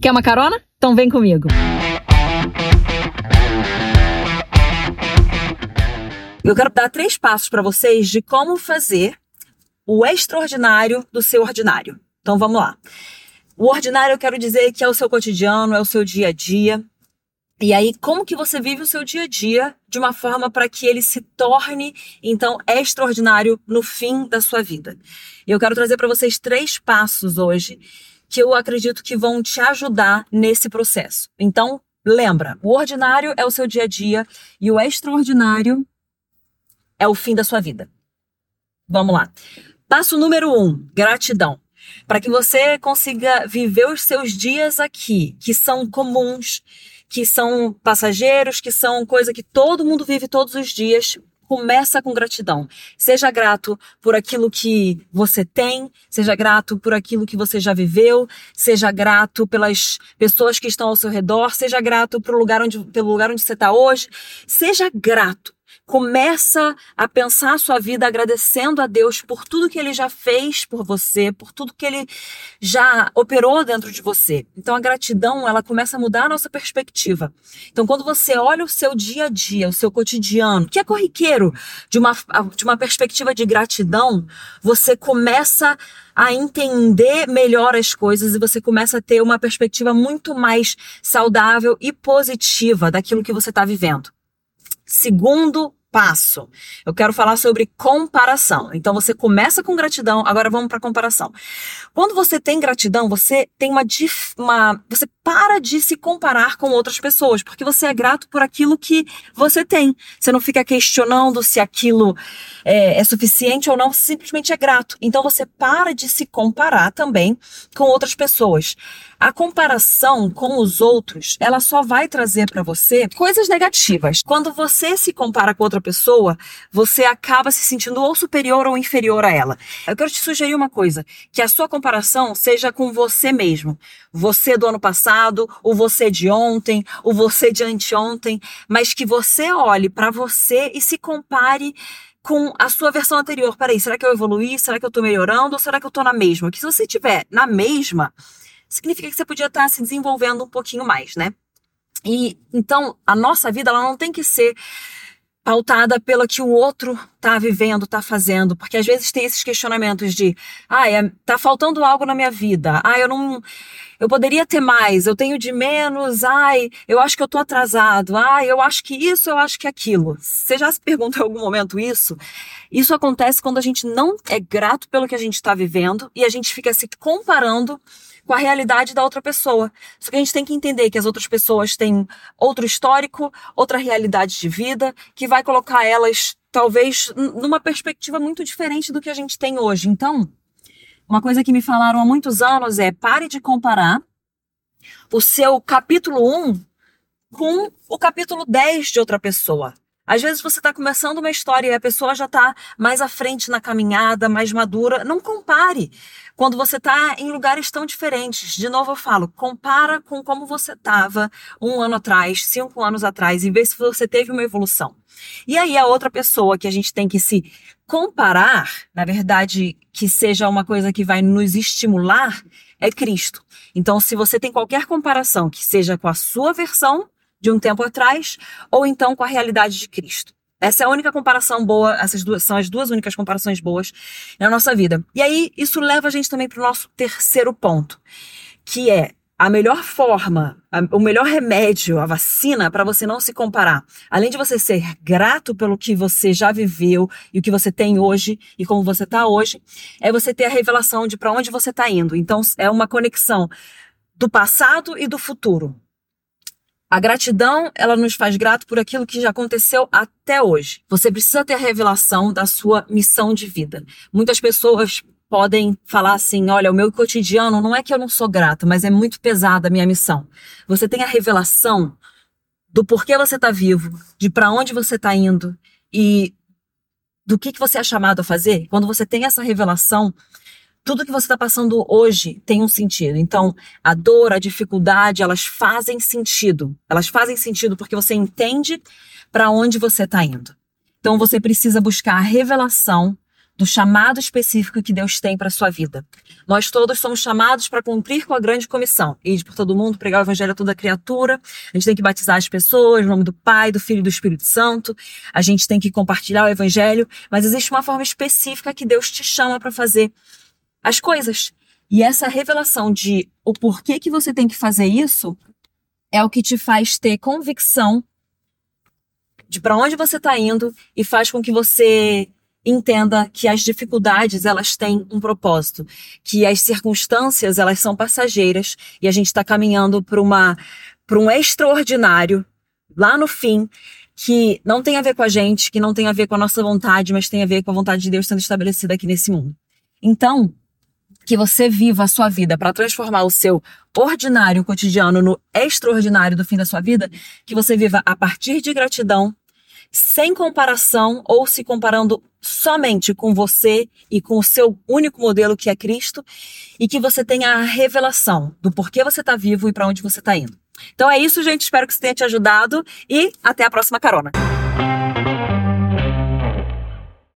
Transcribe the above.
Quer uma carona? Então vem comigo. Eu quero dar três passos para vocês de como fazer o extraordinário do seu ordinário. Então vamos lá. O ordinário eu quero dizer que é o seu cotidiano, é o seu dia a dia. E aí, como que você vive o seu dia a dia de uma forma para que ele se torne, então, extraordinário no fim da sua vida? Eu quero trazer para vocês três passos hoje que eu acredito que vão te ajudar nesse processo. Então, lembra, o ordinário é o seu dia a dia e o extraordinário é o fim da sua vida. Vamos lá. Passo número um: gratidão. Para que você consiga viver os seus dias aqui, que são comuns, que são passageiros, que são coisa que todo mundo vive todos os dias, começa com gratidão. Seja grato por aquilo que você tem, seja grato por aquilo que você já viveu, seja grato pelas pessoas que estão ao seu redor, seja grato pelo lugar onde, pelo lugar onde você está hoje. Seja grato. Começa a pensar a sua vida agradecendo a Deus por tudo que ele já fez por você, por tudo que ele já operou dentro de você. Então a gratidão, ela começa a mudar a nossa perspectiva. Então quando você olha o seu dia a dia, o seu cotidiano, que é corriqueiro, de uma, de uma perspectiva de gratidão, você começa a entender melhor as coisas e você começa a ter uma perspectiva muito mais saudável e positiva daquilo que você está vivendo. Segundo passo. Eu quero falar sobre comparação. Então você começa com gratidão, agora vamos para comparação. Quando você tem gratidão, você tem uma, uma você para de se comparar com outras pessoas, porque você é grato por aquilo que você tem. Você não fica questionando se aquilo é, é suficiente ou não, você simplesmente é grato. Então você para de se comparar também com outras pessoas. A comparação com os outros, ela só vai trazer para você coisas negativas. Quando você se compara com outra pessoa, você acaba se sentindo ou superior ou inferior a ela. Eu quero te sugerir uma coisa, que a sua comparação seja com você mesmo. Você do ano passado, o você de ontem, o você de anteontem, mas que você olhe para você e se compare com a sua versão anterior. Peraí, será que eu evoluí? Será que eu tô melhorando? Ou será que eu tô na mesma? Que se você estiver na mesma, significa que você podia estar se desenvolvendo um pouquinho mais, né? E então a nossa vida ela não tem que ser pautada pelo que o outro tá vivendo, tá fazendo, porque às vezes tem esses questionamentos de, ah, é, tá faltando algo na minha vida. Ah, eu não eu poderia ter mais, eu tenho de menos, ai, eu acho que eu tô atrasado, ai, eu acho que isso, eu acho que aquilo. Você já se perguntou em algum momento isso? Isso acontece quando a gente não é grato pelo que a gente está vivendo e a gente fica se comparando com a realidade da outra pessoa. Só que a gente tem que entender que as outras pessoas têm outro histórico, outra realidade de vida, que vai colocar elas talvez numa perspectiva muito diferente do que a gente tem hoje. Então, uma coisa que me falaram há muitos anos é pare de comparar o seu capítulo 1 com o capítulo 10 de outra pessoa. Às vezes você está começando uma história e a pessoa já está mais à frente na caminhada, mais madura. Não compare quando você está em lugares tão diferentes. De novo eu falo, compara com como você estava um ano atrás, cinco anos atrás, e vê se você teve uma evolução. E aí a outra pessoa que a gente tem que se comparar, na verdade, que seja uma coisa que vai nos estimular, é Cristo. Então, se você tem qualquer comparação que seja com a sua versão de um tempo atrás, ou então com a realidade de Cristo. Essa é a única comparação boa, essas duas são as duas únicas comparações boas na nossa vida. E aí, isso leva a gente também para o nosso terceiro ponto, que é a melhor forma, a, o melhor remédio, a vacina para você não se comparar. Além de você ser grato pelo que você já viveu e o que você tem hoje e como você está hoje, é você ter a revelação de para onde você está indo. Então, é uma conexão do passado e do futuro. A gratidão, ela nos faz grato por aquilo que já aconteceu até hoje. Você precisa ter a revelação da sua missão de vida. Muitas pessoas podem falar assim: olha, o meu cotidiano não é que eu não sou grata, mas é muito pesada a minha missão. Você tem a revelação do porquê você está vivo, de para onde você está indo e do que, que você é chamado a fazer. Quando você tem essa revelação, tudo que você está passando hoje tem um sentido. Então, a dor, a dificuldade, elas fazem sentido. Elas fazem sentido porque você entende para onde você está indo. Então, você precisa buscar a revelação do chamado específico que Deus tem para sua vida. Nós todos somos chamados para cumprir com a grande comissão, ir por todo mundo, pregar o evangelho a toda criatura. A gente tem que batizar as pessoas no nome do Pai, do Filho e do Espírito Santo. A gente tem que compartilhar o evangelho, mas existe uma forma específica que Deus te chama para fazer as coisas. E essa revelação de o porquê que você tem que fazer isso é o que te faz ter convicção de para onde você está indo e faz com que você entenda que as dificuldades elas têm um propósito, que as circunstâncias elas são passageiras e a gente está caminhando para uma para um extraordinário lá no fim que não tem a ver com a gente, que não tem a ver com a nossa vontade, mas tem a ver com a vontade de Deus sendo estabelecida aqui nesse mundo. Então, que você viva a sua vida para transformar o seu ordinário cotidiano no extraordinário do fim da sua vida, que você viva a partir de gratidão, sem comparação ou se comparando somente com você e com o seu único modelo que é Cristo, e que você tenha a revelação do porquê você está vivo e para onde você está indo. Então é isso, gente. Espero que isso tenha te ajudado e até a próxima carona.